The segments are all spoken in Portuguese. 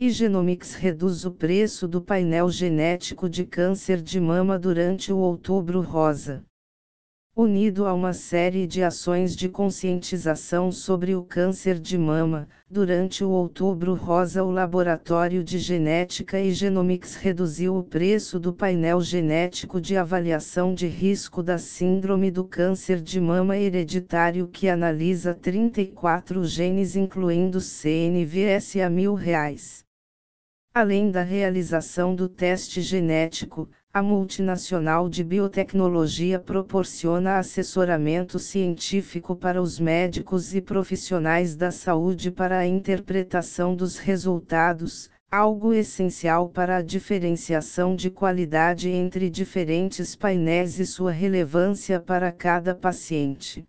E Genomics reduz o preço do painel genético de câncer de mama durante o Outubro Rosa. Unido a uma série de ações de conscientização sobre o câncer de mama, durante o Outubro Rosa, o Laboratório de Genética e Genomics reduziu o preço do painel genético de avaliação de risco da Síndrome do Câncer de Mama Hereditário que analisa 34 genes, incluindo CNVS, a mil reais. Além da realização do teste genético, a multinacional de biotecnologia proporciona assessoramento científico para os médicos e profissionais da saúde para a interpretação dos resultados, algo essencial para a diferenciação de qualidade entre diferentes painéis e sua relevância para cada paciente.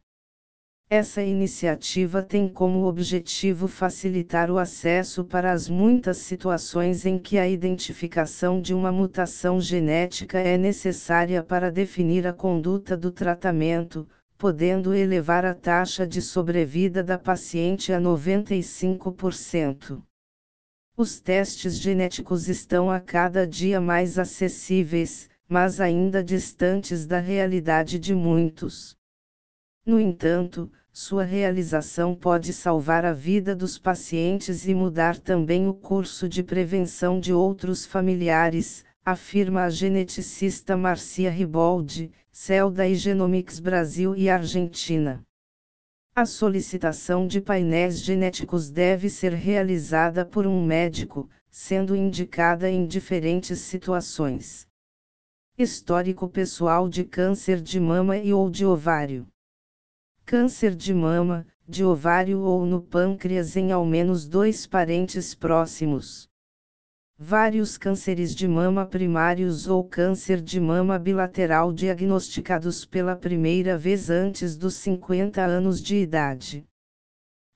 Essa iniciativa tem como objetivo facilitar o acesso para as muitas situações em que a identificação de uma mutação genética é necessária para definir a conduta do tratamento, podendo elevar a taxa de sobrevida da paciente a 95%. Os testes genéticos estão a cada dia mais acessíveis, mas ainda distantes da realidade de muitos. No entanto, sua realização pode salvar a vida dos pacientes e mudar também o curso de prevenção de outros familiares, afirma a geneticista Marcia Riboldi, CEL da Genomics Brasil e Argentina. A solicitação de painéis genéticos deve ser realizada por um médico, sendo indicada em diferentes situações. Histórico pessoal de câncer de mama e ou de ovário câncer de mama, de ovário ou no pâncreas em ao menos dois parentes próximos. Vários cânceres de mama primários ou câncer de mama bilateral diagnosticados pela primeira vez antes dos 50 anos de idade.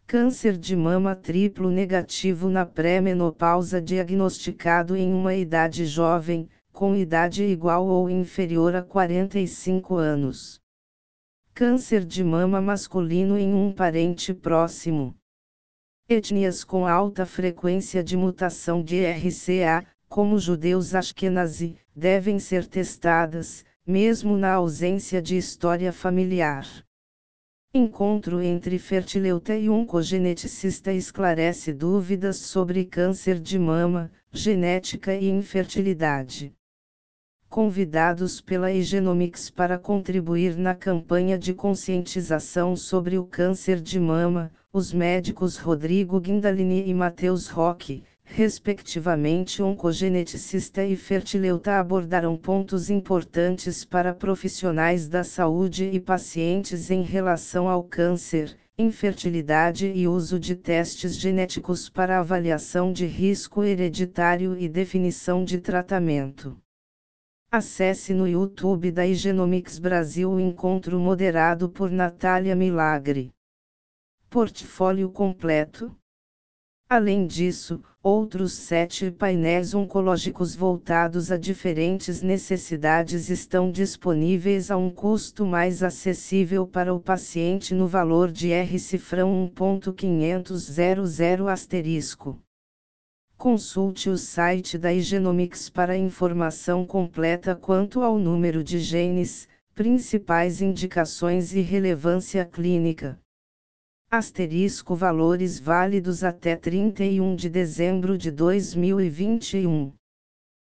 Câncer de mama triplo negativo na pré-menopausa diagnosticado em uma idade jovem, com idade igual ou inferior a 45 anos. Câncer de mama masculino em um parente próximo. Etnias com alta frequência de mutação de RCA, como judeus Ashkenazi, devem ser testadas, mesmo na ausência de história familiar. Encontro entre fertileuta e oncogeneticista esclarece dúvidas sobre câncer de mama, genética e infertilidade convidados pela Egenomics para contribuir na campanha de conscientização sobre o câncer de mama, os médicos Rodrigo Guindalini e Matheus Roque, respectivamente oncogeneticista e fertileuta abordaram pontos importantes para profissionais da saúde e pacientes em relação ao câncer, infertilidade e uso de testes genéticos para avaliação de risco hereditário e definição de tratamento. Acesse no YouTube da Igenomics Brasil o encontro moderado por Natália Milagre. Portfólio completo. Além disso, outros sete painéis oncológicos voltados a diferentes necessidades estão disponíveis a um custo mais acessível para o paciente no valor de R cifrão 1.500 asterisco. Consulte o site da Igenomics para informação completa quanto ao número de genes, principais indicações e relevância clínica. Asterisco valores válidos até 31 de dezembro de 2021.